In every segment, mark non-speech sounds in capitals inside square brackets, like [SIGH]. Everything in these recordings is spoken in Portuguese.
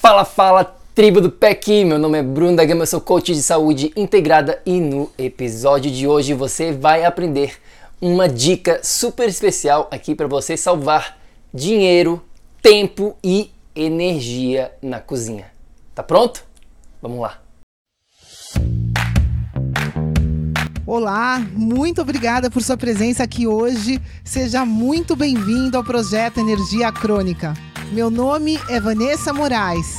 Fala, fala, tribo do PEC! Meu nome é Bruno da Gama, sou coach de saúde integrada e no episódio de hoje você vai aprender uma dica super especial aqui para você salvar dinheiro, tempo e energia na cozinha. Tá pronto? Vamos lá! Olá, muito obrigada por sua presença aqui hoje. Seja muito bem-vindo ao projeto Energia Crônica. Meu nome é Vanessa Moraes.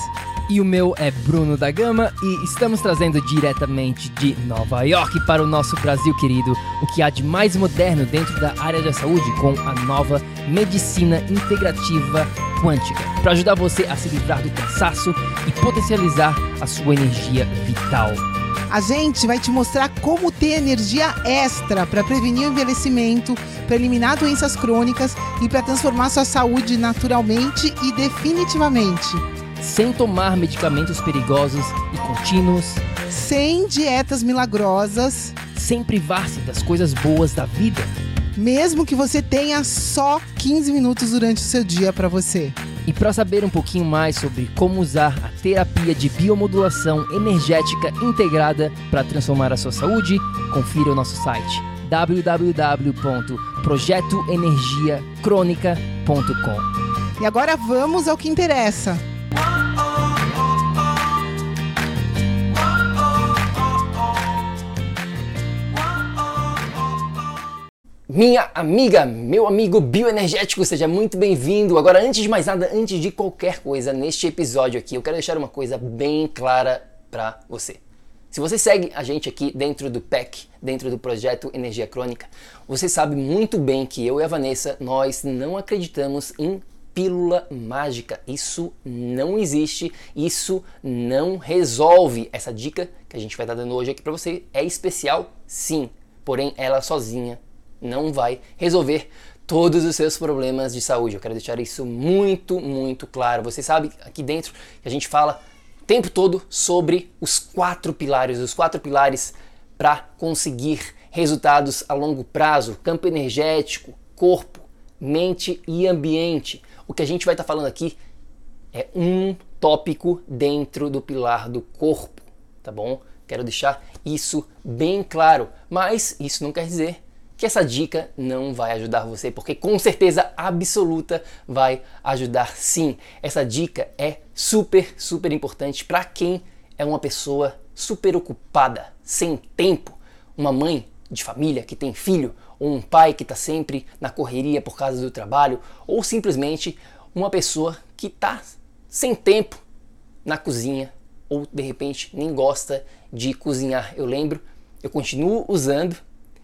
E o meu é Bruno da Gama e estamos trazendo diretamente de Nova York para o nosso Brasil querido o que há de mais moderno dentro da área da saúde com a nova medicina integrativa quântica, para ajudar você a se livrar do cansaço e potencializar a sua energia vital. A gente vai te mostrar como ter energia extra para prevenir o envelhecimento, para eliminar doenças crônicas e para transformar sua saúde naturalmente e definitivamente. Sem tomar medicamentos perigosos e contínuos, Sem dietas milagrosas, sem privar-se das coisas boas da vida. mesmo que você tenha só 15 minutos durante o seu dia para você. E para saber um pouquinho mais sobre como usar a terapia de biomodulação energética integrada para transformar a sua saúde, confira o nosso site www.projetoenergiacronica.com. E agora vamos ao que interessa. Minha amiga, meu amigo bioenergético, seja muito bem-vindo. Agora, antes de mais nada, antes de qualquer coisa, neste episódio aqui, eu quero deixar uma coisa bem clara para você. Se você segue a gente aqui dentro do PEC, dentro do projeto Energia Crônica, você sabe muito bem que eu e a Vanessa, nós não acreditamos em pílula mágica. Isso não existe, isso não resolve. Essa dica que a gente vai estar dando hoje aqui para você é especial, sim, porém ela sozinha não vai resolver todos os seus problemas de saúde. Eu quero deixar isso muito, muito claro. Você sabe aqui dentro que a gente fala tempo todo sobre os quatro pilares, os quatro pilares para conseguir resultados a longo prazo: campo energético, corpo, mente e ambiente. O que a gente vai estar falando aqui é um tópico dentro do pilar do corpo, tá bom? Quero deixar isso bem claro, mas isso não quer dizer que essa dica não vai ajudar você, porque com certeza absoluta vai ajudar sim. Essa dica é super, super importante para quem é uma pessoa super ocupada, sem tempo, uma mãe de família que tem filho, ou um pai que está sempre na correria por causa do trabalho, ou simplesmente uma pessoa que está sem tempo na cozinha, ou de repente nem gosta de cozinhar. Eu lembro, eu continuo usando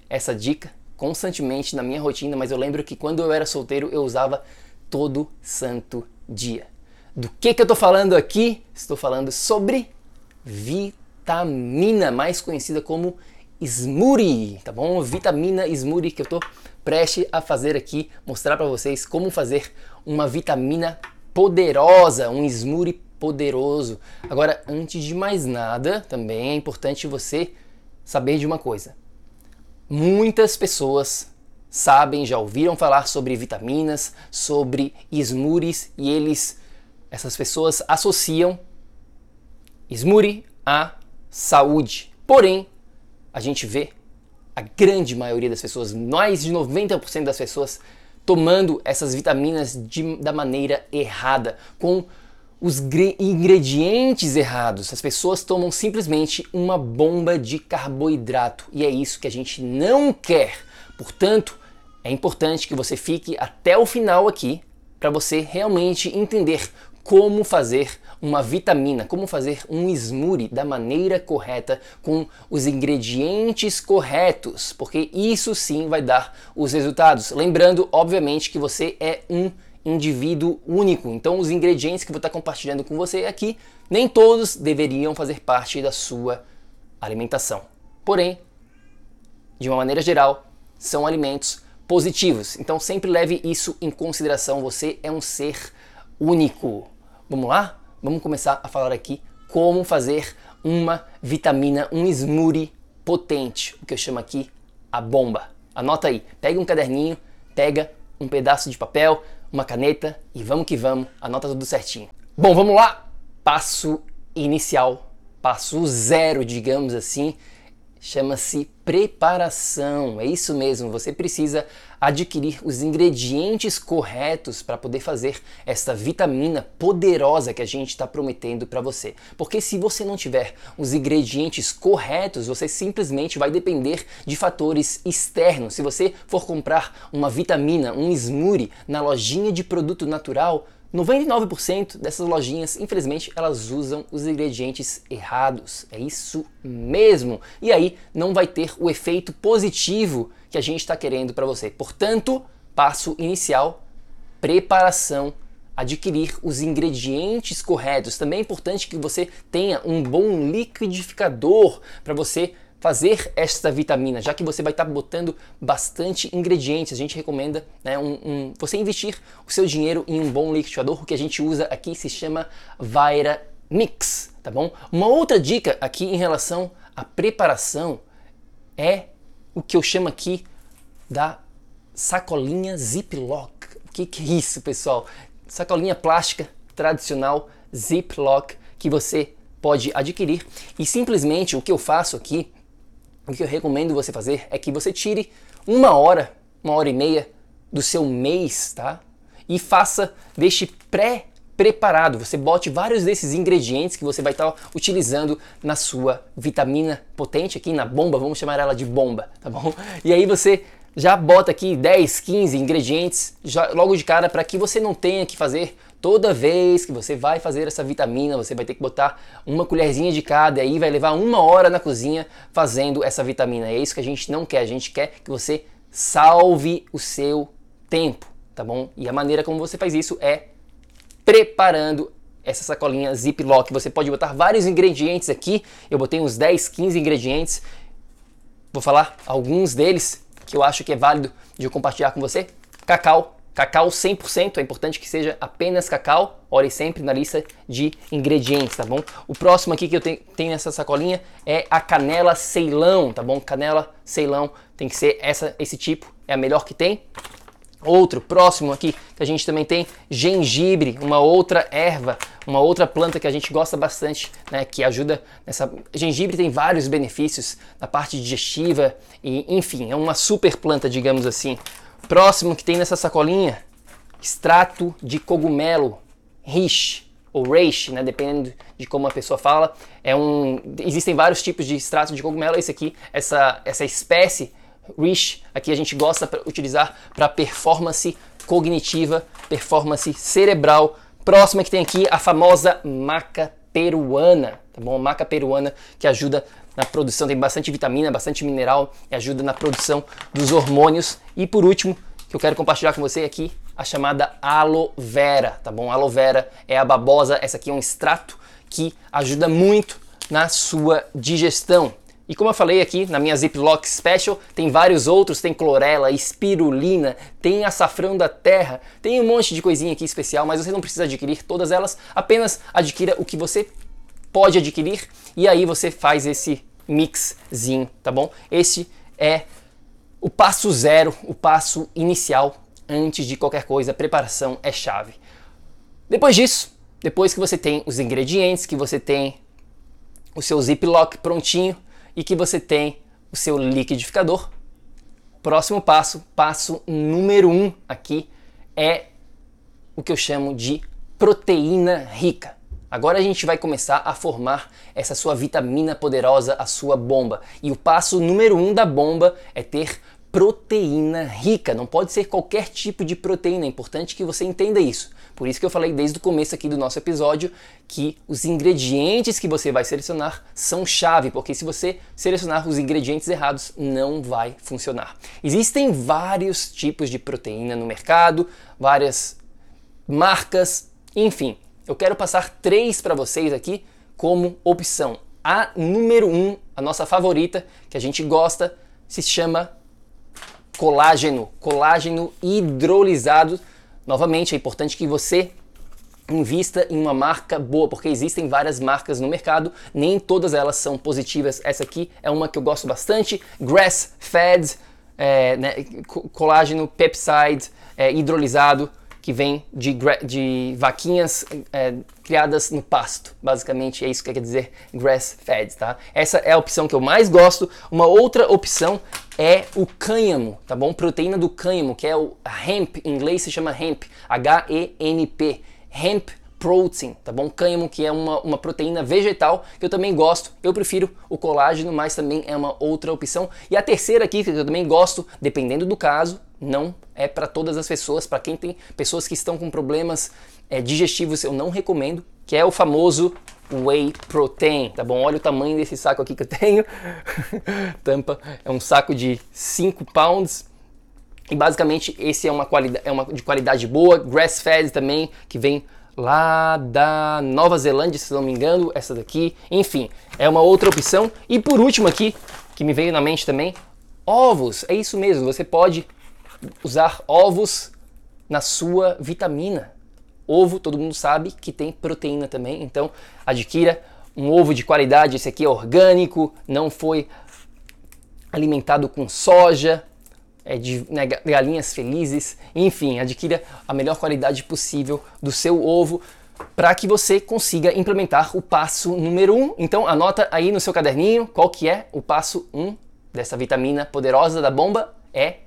essa dica constantemente na minha rotina, mas eu lembro que quando eu era solteiro eu usava todo santo dia. Do que que eu tô falando aqui? Estou falando sobre vitamina, mais conhecida como smoothie, tá bom? Vitamina smoothie que eu tô prestes a fazer aqui, mostrar para vocês como fazer uma vitamina poderosa, um smoothie poderoso. Agora, antes de mais nada, também é importante você saber de uma coisa. Muitas pessoas sabem, já ouviram falar sobre vitaminas, sobre smoothies e eles, essas pessoas associam smoothie à saúde. Porém, a gente vê a grande maioria das pessoas, mais de 90% das pessoas, tomando essas vitaminas de, da maneira errada, com os ingredientes errados. As pessoas tomam simplesmente uma bomba de carboidrato e é isso que a gente não quer. Portanto, é importante que você fique até o final aqui para você realmente entender como fazer uma vitamina, como fazer um smoothie da maneira correta com os ingredientes corretos, porque isso sim vai dar os resultados. Lembrando, obviamente, que você é um indivíduo único. Então, os ingredientes que vou estar compartilhando com você aqui, nem todos deveriam fazer parte da sua alimentação. Porém, de uma maneira geral, são alimentos positivos. Então, sempre leve isso em consideração. Você é um ser único. Vamos lá? Vamos começar a falar aqui como fazer uma vitamina, um smoothie potente, o que eu chamo aqui a bomba. Anota aí, pega um caderninho, pega um pedaço de papel, uma caneta e vamos que vamos, anota tudo certinho. Bom, vamos lá! passo inicial, passo zero, digamos assim, chama-se preparação. É isso mesmo, você precisa adquirir os ingredientes corretos para poder fazer essa vitamina poderosa que a gente está prometendo para você. Porque se você não tiver os ingredientes corretos, você simplesmente vai depender de fatores externos. Se você for comprar uma vitamina, um smoothie na lojinha de produto natural, 99% dessas lojinhas, infelizmente, elas usam os ingredientes errados. É isso mesmo. E aí não vai ter o efeito positivo que a gente está querendo para você. Portanto, passo inicial: preparação, adquirir os ingredientes corretos. Também é importante que você tenha um bom liquidificador para você fazer esta vitamina, já que você vai estar tá botando bastante ingredientes. A gente recomenda né, um, um, você investir o seu dinheiro em um bom liquidificador. O que a gente usa aqui se chama Vira Mix, tá bom? Uma outra dica aqui em relação à preparação é o que eu chamo aqui da sacolinha Ziploc. O que, que é isso, pessoal? Sacolinha plástica tradicional Ziploc que você pode adquirir e simplesmente o que eu faço aqui o que eu recomendo você fazer é que você tire uma hora, uma hora e meia do seu mês, tá? E faça, deixe pré preparado. Você bote vários desses ingredientes que você vai estar tá utilizando na sua vitamina potente aqui na bomba, vamos chamar ela de bomba, tá bom? E aí você já bota aqui 10, 15 ingredientes já, logo de cara para que você não tenha que fazer toda vez que você vai fazer essa vitamina, você vai ter que botar uma colherzinha de cada e aí vai levar uma hora na cozinha fazendo essa vitamina. É isso que a gente não quer, a gente quer que você salve o seu tempo, tá bom? E a maneira como você faz isso é preparando essa sacolinha Ziploc. Você pode botar vários ingredientes aqui. Eu botei uns 10, 15 ingredientes. Vou falar alguns deles que eu acho que é válido de compartilhar com você. Cacau, cacau 100%, é importante que seja apenas cacau. Olhe sempre na lista de ingredientes, tá bom? O próximo aqui que eu tenho, nessa sacolinha é a canela Ceilão, tá bom? Canela Ceilão tem que ser essa, esse tipo, é a melhor que tem. Outro próximo aqui que a gente também tem gengibre, uma outra erva, uma outra planta que a gente gosta bastante, né, que ajuda nessa. Gengibre tem vários benefícios na parte digestiva e, enfim, é uma super planta, digamos assim. Próximo que tem nessa sacolinha, extrato de cogumelo, riche ou reishi, né, dependendo de como a pessoa fala. É um, existem vários tipos de extrato de cogumelo. Esse aqui, essa essa espécie Rich, aqui a gente gosta de utilizar para performance cognitiva, performance cerebral. Próxima que tem aqui a famosa maca peruana, tá bom? Maca peruana que ajuda na produção, tem bastante vitamina, bastante mineral e ajuda na produção dos hormônios. E por último, que eu quero compartilhar com você aqui, a chamada aloe vera, tá bom? Aloe vera é a babosa, essa aqui é um extrato que ajuda muito na sua digestão. E como eu falei aqui na minha Ziploc Special, tem vários outros, tem clorela, espirulina, tem açafrão da terra, tem um monte de coisinha aqui especial, mas você não precisa adquirir todas elas, apenas adquira o que você pode adquirir e aí você faz esse mixzinho, tá bom? Esse é o passo zero, o passo inicial antes de qualquer coisa, preparação é chave. Depois disso, depois que você tem os ingredientes, que você tem o seu Ziploc prontinho, e que você tem o seu liquidificador. Próximo passo, passo número um aqui é o que eu chamo de proteína rica. Agora a gente vai começar a formar essa sua vitamina poderosa, a sua bomba. E o passo número um da bomba é ter proteína rica. Não pode ser qualquer tipo de proteína. É importante que você entenda isso. Por isso que eu falei desde o começo aqui do nosso episódio que os ingredientes que você vai selecionar são chave, porque se você selecionar os ingredientes errados, não vai funcionar. Existem vários tipos de proteína no mercado, várias marcas, enfim. Eu quero passar três para vocês aqui como opção. A número um, a nossa favorita, que a gente gosta, se chama colágeno, colágeno hidrolisado Novamente, é importante que você invista em uma marca boa, porque existem várias marcas no mercado, nem todas elas são positivas. Essa aqui é uma que eu gosto bastante, Grass Fed, é, né, colágeno pepside é, hidrolisado, que vem de, de vaquinhas é, criadas no pasto. Basicamente é isso que quer dizer grass fed, tá? Essa é a opção que eu mais gosto. Uma outra opção é o cânhamo, tá bom? Proteína do cânhamo, que é o hemp, em inglês se chama hemp, H-E-M-P, hemp protein, tá bom? Cânhamo, que é uma, uma proteína vegetal, que eu também gosto. Eu prefiro o colágeno, mas também é uma outra opção. E a terceira aqui, que eu também gosto, dependendo do caso, não é para todas as pessoas, para quem tem pessoas que estão com problemas é, digestivos, eu não recomendo, que é o famoso whey protein, tá bom? Olha o tamanho desse saco aqui que eu [LAUGHS] tenho. Tampa é um saco de 5 pounds. E basicamente esse é uma qualidade, é uma de qualidade boa, grass fed também, que vem lá da Nova Zelândia, se não me engano, essa daqui. Enfim, é uma outra opção. E por último aqui, que me veio na mente também, ovos. É isso mesmo, você pode usar ovos na sua vitamina. Ovo, todo mundo sabe que tem proteína também, então adquira um ovo de qualidade. Esse aqui é orgânico, não foi alimentado com soja, é de né, galinhas felizes. Enfim, adquira a melhor qualidade possível do seu ovo para que você consiga implementar o passo número 1. Um. Então anota aí no seu caderninho qual que é o passo 1 um dessa vitamina poderosa da bomba é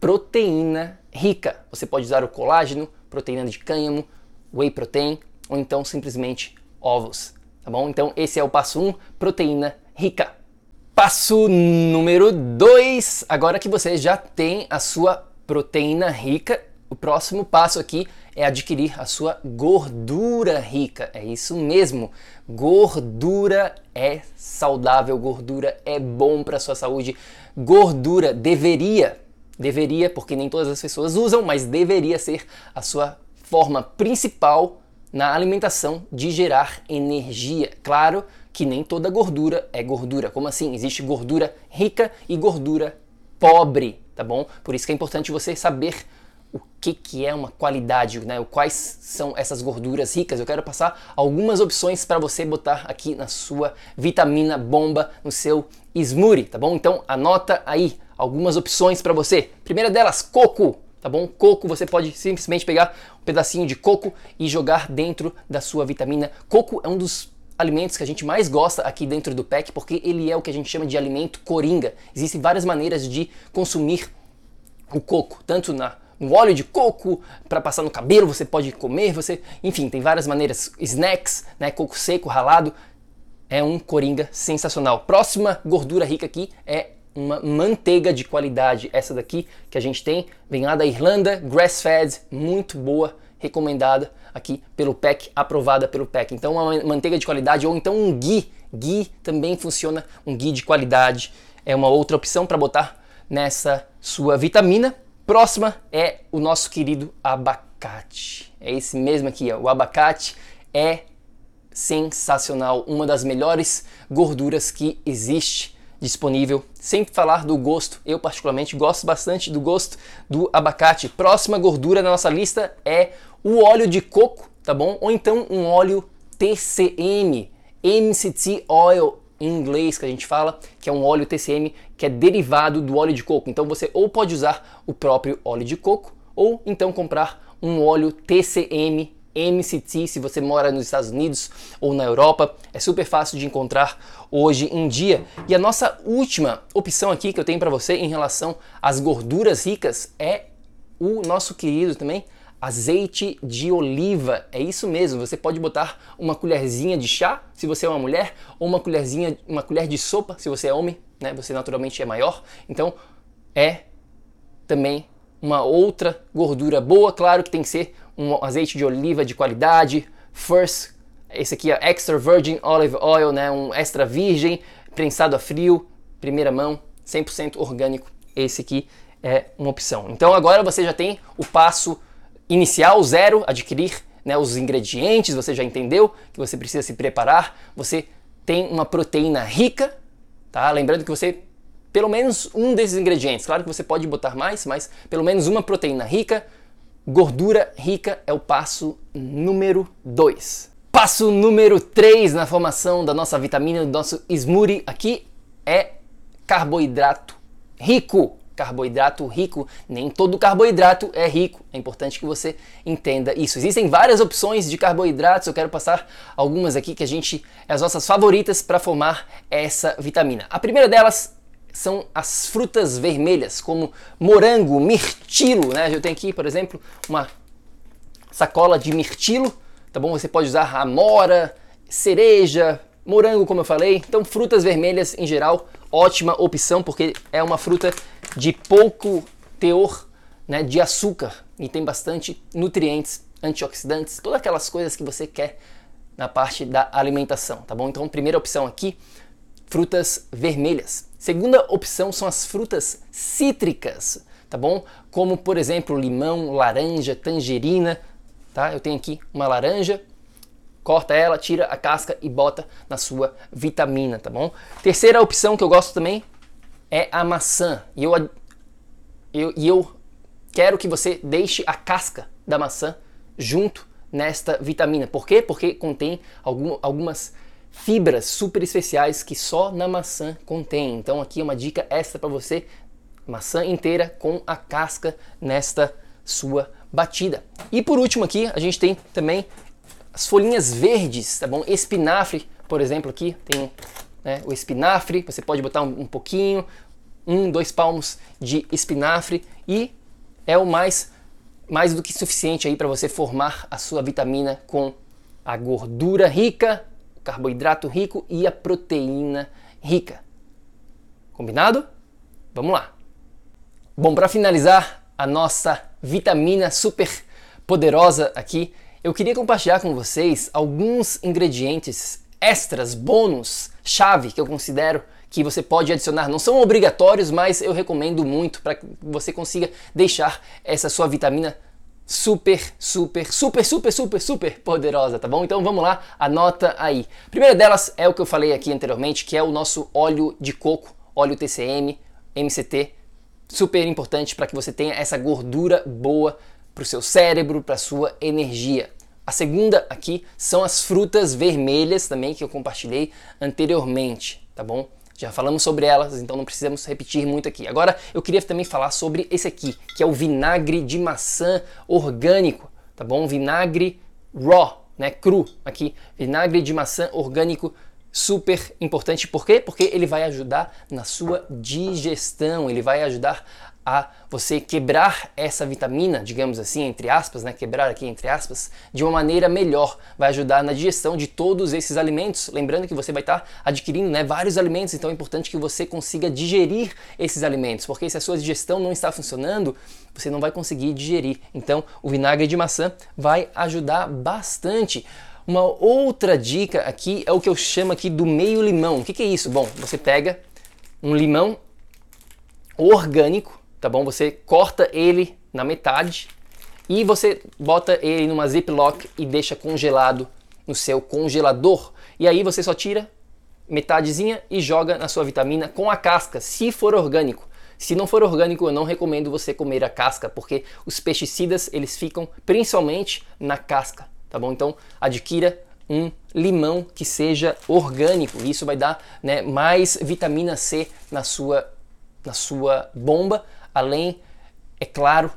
proteína rica. Você pode usar o colágeno, proteína de cânhamo, whey protein ou então simplesmente ovos, tá bom? Então esse é o passo 1, um, proteína rica. Passo número 2, agora que você já tem a sua proteína rica, o próximo passo aqui é adquirir a sua gordura rica. É isso mesmo. Gordura é saudável, gordura é bom para sua saúde. Gordura deveria Deveria, porque nem todas as pessoas usam, mas deveria ser a sua forma principal na alimentação de gerar energia. Claro que nem toda gordura é gordura. Como assim? Existe gordura rica e gordura pobre, tá bom? Por isso que é importante você saber o que, que é uma qualidade, né? Quais são essas gorduras ricas. Eu quero passar algumas opções para você botar aqui na sua vitamina bomba, no seu smoothie, tá bom? Então anota aí algumas opções para você. Primeira delas, coco, tá bom? Coco, você pode simplesmente pegar um pedacinho de coco e jogar dentro da sua vitamina. Coco é um dos alimentos que a gente mais gosta aqui dentro do PEC, porque ele é o que a gente chama de alimento coringa. Existem várias maneiras de consumir o coco, tanto na no óleo de coco para passar no cabelo, você pode comer, você, enfim, tem várias maneiras, snacks, né, coco seco, ralado, é um coringa sensacional. Próxima gordura rica aqui é uma manteiga de qualidade. Essa daqui que a gente tem vem lá da Irlanda, grass fed, muito boa, recomendada aqui pelo PEC, aprovada pelo PEC. Então uma manteiga de qualidade ou então um ghee, ghee também funciona, um ghee de qualidade é uma outra opção para botar nessa sua vitamina. Próxima é o nosso querido abacate. É esse mesmo aqui, ó. o abacate é sensacional, uma das melhores gorduras que existe disponível. Sem falar do gosto, eu particularmente gosto bastante do gosto do abacate. Próxima gordura na nossa lista é o óleo de coco, tá bom? Ou então um óleo TCM, MCT Oil em inglês que a gente fala, que é um óleo TCM que é derivado do óleo de coco. Então você ou pode usar o próprio óleo de coco ou então comprar um óleo TCM MCT, se você mora nos Estados Unidos ou na Europa, é super fácil de encontrar hoje em dia. E a nossa última opção aqui que eu tenho para você em relação às gorduras ricas é o nosso querido também azeite de oliva. É isso mesmo, você pode botar uma colherzinha de chá, se você é uma mulher, ou uma colherzinha, uma colher de sopa, se você é homem, né? Você naturalmente é maior. Então, é também uma outra gordura boa, claro que tem que ser um azeite de oliva de qualidade, first, esse aqui é extra virgin olive oil, né, um extra virgem, prensado a frio, primeira mão, 100% orgânico. Esse aqui é uma opção. Então agora você já tem o passo inicial, zero, adquirir né, os ingredientes, você já entendeu que você precisa se preparar, você tem uma proteína rica, tá? Lembrando que você pelo menos um desses ingredientes. Claro que você pode botar mais, mas pelo menos uma proteína rica, gordura rica é o passo número 2. Passo número 3 na formação da nossa vitamina, do nosso smoothie aqui é carboidrato rico. carboidrato rico. Nem todo carboidrato é rico. É importante que você entenda isso. Existem várias opções de carboidratos. Eu quero passar algumas aqui que a gente as nossas favoritas para formar essa vitamina. A primeira delas são as frutas vermelhas, como morango, mirtilo, né? Eu tenho aqui, por exemplo, uma sacola de mirtilo, tá bom? Você pode usar amora, cereja, morango, como eu falei. Então, frutas vermelhas em geral, ótima opção porque é uma fruta de pouco teor né, de açúcar e tem bastante nutrientes, antioxidantes, todas aquelas coisas que você quer na parte da alimentação, tá bom? Então, primeira opção aqui, frutas vermelhas. Segunda opção são as frutas cítricas, tá bom? Como, por exemplo, limão, laranja, tangerina, tá? Eu tenho aqui uma laranja, corta ela, tira a casca e bota na sua vitamina, tá bom? Terceira opção que eu gosto também é a maçã. E eu, eu, eu quero que você deixe a casca da maçã junto nesta vitamina. Por quê? Porque contém algum, algumas fibras super especiais que só na maçã contém. Então aqui é uma dica extra para você, maçã inteira com a casca nesta sua batida. E por último aqui a gente tem também as folhinhas verdes, tá bom? Espinafre, por exemplo, aqui tem né, o espinafre, você pode botar um, um pouquinho, um, dois palmos de espinafre e é o mais, mais do que suficiente aí para você formar a sua vitamina com a gordura rica, carboidrato rico e a proteína rica. Combinado? Vamos lá. Bom, para finalizar a nossa vitamina super poderosa aqui, eu queria compartilhar com vocês alguns ingredientes extras, bônus, chave que eu considero que você pode adicionar. Não são obrigatórios, mas eu recomendo muito para que você consiga deixar essa sua vitamina super, super, super, super, super, super poderosa, tá bom? Então vamos lá, anota aí. A primeira delas é o que eu falei aqui anteriormente, que é o nosso óleo de coco, óleo TCM, MCT, super importante para que você tenha essa gordura boa para o seu cérebro, para sua energia. A segunda aqui são as frutas vermelhas também que eu compartilhei anteriormente, tá bom? Já falamos sobre elas, então não precisamos repetir muito aqui. Agora eu queria também falar sobre esse aqui, que é o vinagre de maçã orgânico, tá bom? Vinagre raw, né, cru aqui, vinagre de maçã orgânico super importante. Por quê? Porque ele vai ajudar na sua digestão, ele vai ajudar a você quebrar essa vitamina, digamos assim, entre aspas, né, quebrar aqui entre aspas, de uma maneira melhor, vai ajudar na digestão de todos esses alimentos. Lembrando que você vai estar adquirindo né, vários alimentos, então é importante que você consiga digerir esses alimentos, porque se a sua digestão não está funcionando, você não vai conseguir digerir. Então, o vinagre de maçã vai ajudar bastante. Uma outra dica aqui é o que eu chamo aqui do meio limão. O que, que é isso? Bom, você pega um limão orgânico, tá bom? Você corta ele na metade e você bota ele numa ziplock e deixa congelado no seu congelador. E aí você só tira metadezinha e joga na sua vitamina com a casca, se for orgânico. Se não for orgânico, eu não recomendo você comer a casca, porque os pesticidas eles ficam principalmente na casca, tá bom? Então adquira um limão que seja orgânico. Isso vai dar né, mais vitamina C na sua, na sua bomba além, é claro,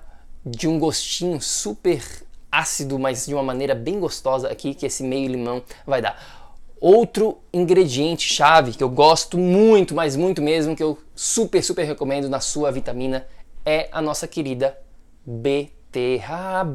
de um gostinho super ácido, mas de uma maneira bem gostosa aqui que esse meio limão vai dar. Outro ingrediente chave que eu gosto muito, mas muito mesmo, que eu super, super recomendo na sua vitamina é a nossa querida beterraba.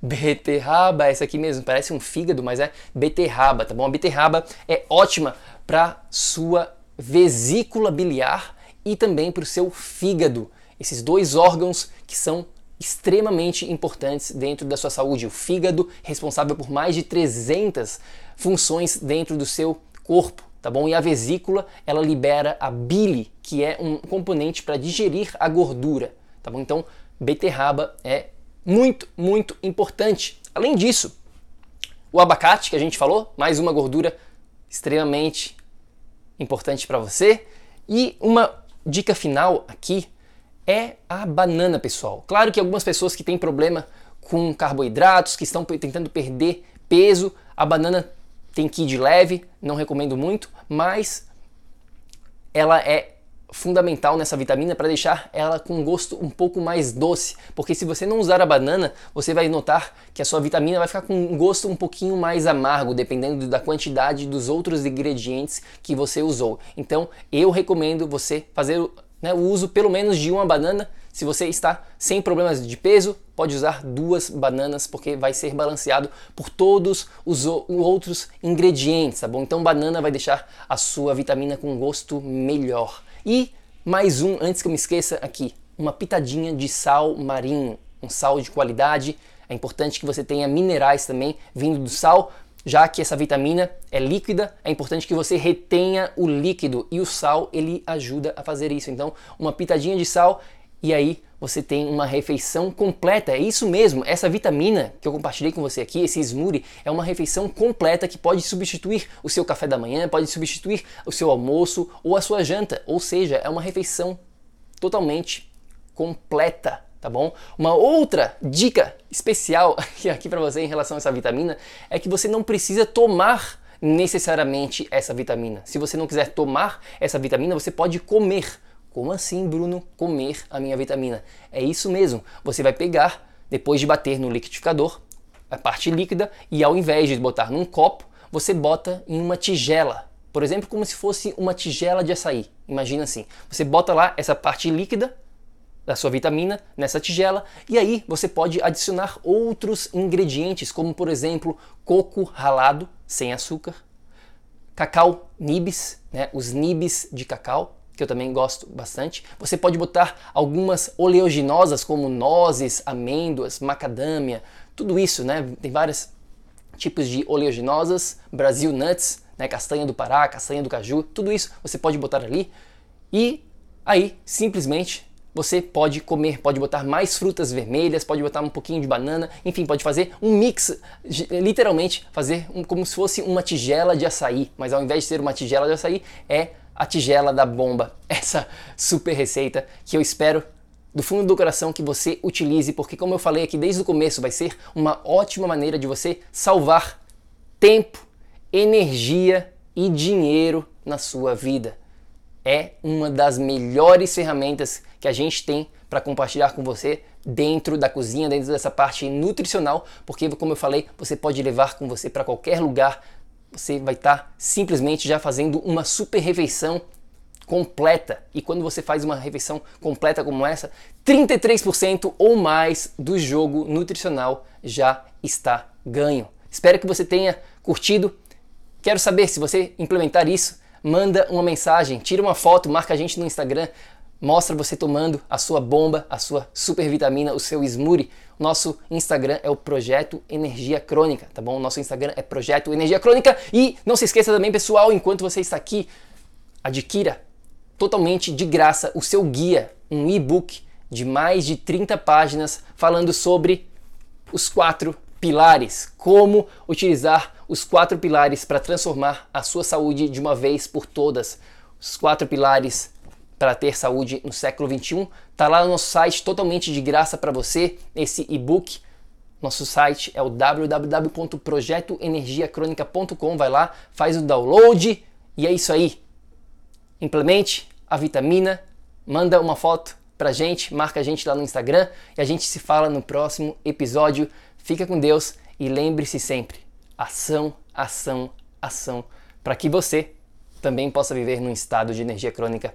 Beterraba, essa aqui mesmo, parece um fígado, mas é beterraba, tá bom? A beterraba é ótima para sua vesícula biliar e também para o seu fígado. Esses dois órgãos que são extremamente importantes dentro da sua saúde. O fígado, responsável por mais de 300 funções dentro do seu corpo, tá bom? E a vesícula, ela libera a bile, que é um componente para digerir a gordura, tá bom? Então, beterraba é muito, muito importante. Além disso, o abacate que a gente falou, mais uma gordura extremamente importante para você. E uma dica final aqui é a banana, pessoal. Claro que algumas pessoas que têm problema com carboidratos, que estão tentando perder peso, a banana tem que ir de leve, não recomendo muito, mas ela é fundamental nessa vitamina para deixar ela com gosto um pouco mais doce, porque se você não usar a banana, você vai notar que a sua vitamina vai ficar com um gosto um pouquinho mais amargo, dependendo da quantidade dos outros ingredientes que você usou. Então, eu recomendo você fazer né, o uso pelo menos de uma banana. Se você está sem problemas de peso, pode usar duas bananas porque vai ser balanceado por todos os outros ingredientes, tá bom? Então banana vai deixar a sua vitamina com gosto melhor. E mais um, antes que eu me esqueça aqui, uma pitadinha de sal marinho, um sal de qualidade. É importante que você tenha minerais também vindo do sal, já que essa vitamina é líquida, é importante que você retenha o líquido e o sal ele ajuda a fazer isso. Então, uma pitadinha de sal e aí você tem uma refeição completa. É isso mesmo, essa vitamina que eu compartilhei com você aqui, esse smoothie, é uma refeição completa que pode substituir o seu café da manhã, pode substituir o seu almoço ou a sua janta. Ou seja, é uma refeição totalmente completa tá bom? Uma outra dica especial [LAUGHS] aqui para você em relação a essa vitamina é que você não precisa tomar necessariamente essa vitamina. Se você não quiser tomar essa vitamina, você pode comer. Como assim, Bruno, comer a minha vitamina? É isso mesmo. Você vai pegar, depois de bater no liquidificador, a parte líquida e ao invés de botar num copo, você bota em uma tigela. Por exemplo, como se fosse uma tigela de açaí. Imagina assim. Você bota lá essa parte líquida da sua vitamina nessa tigela e aí você pode adicionar outros ingredientes, como por exemplo coco ralado sem açúcar, cacau nibs, né, os nibs de cacau, que eu também gosto bastante. Você pode botar algumas oleaginosas como nozes, amêndoas, macadâmia, tudo isso, né? Tem vários tipos de oleaginosas, Brasil nuts, né, castanha do Pará, castanha do caju, tudo isso você pode botar ali e aí simplesmente você pode comer, pode botar mais frutas vermelhas, pode botar um pouquinho de banana, enfim, pode fazer um mix, literalmente fazer um, como se fosse uma tigela de açaí, mas ao invés de ser uma tigela de açaí, é a tigela da bomba. [LAUGHS] Essa super receita que eu espero do fundo do coração que você utilize, porque como eu falei aqui desde o começo, vai ser uma ótima maneira de você salvar tempo, energia e dinheiro na sua vida é uma das melhores ferramentas que a gente tem para compartilhar com você dentro da cozinha, dentro dessa parte nutricional, porque como eu falei, você pode levar com você para qualquer lugar. Você vai estar tá simplesmente já fazendo uma super refeição completa. E quando você faz uma refeição completa como essa, 33% ou mais do jogo nutricional já está ganho. Espero que você tenha curtido. Quero saber se você implementar isso manda uma mensagem, tira uma foto, marca a gente no Instagram, mostra você tomando a sua bomba, a sua super vitamina, o seu smoothie. Nosso Instagram é o Projeto Energia Crônica, tá bom? Nosso Instagram é Projeto Energia Crônica. E não se esqueça também, pessoal, enquanto você está aqui, adquira totalmente de graça o seu guia, um e-book de mais de 30 páginas falando sobre os quatro pilares, como utilizar os quatro pilares para transformar a sua saúde de uma vez por todas. Os quatro pilares para ter saúde no século 21 tá lá no nosso site totalmente de graça para você esse e-book. Nosso site é o www.projetoenergiacronica.com. Vai lá, faz o download e é isso aí. Implemente a vitamina, manda uma foto pra gente, marca a gente lá no Instagram e a gente se fala no próximo episódio. Fica com Deus e lembre-se sempre: ação, ação, ação, para que você também possa viver num estado de energia crônica.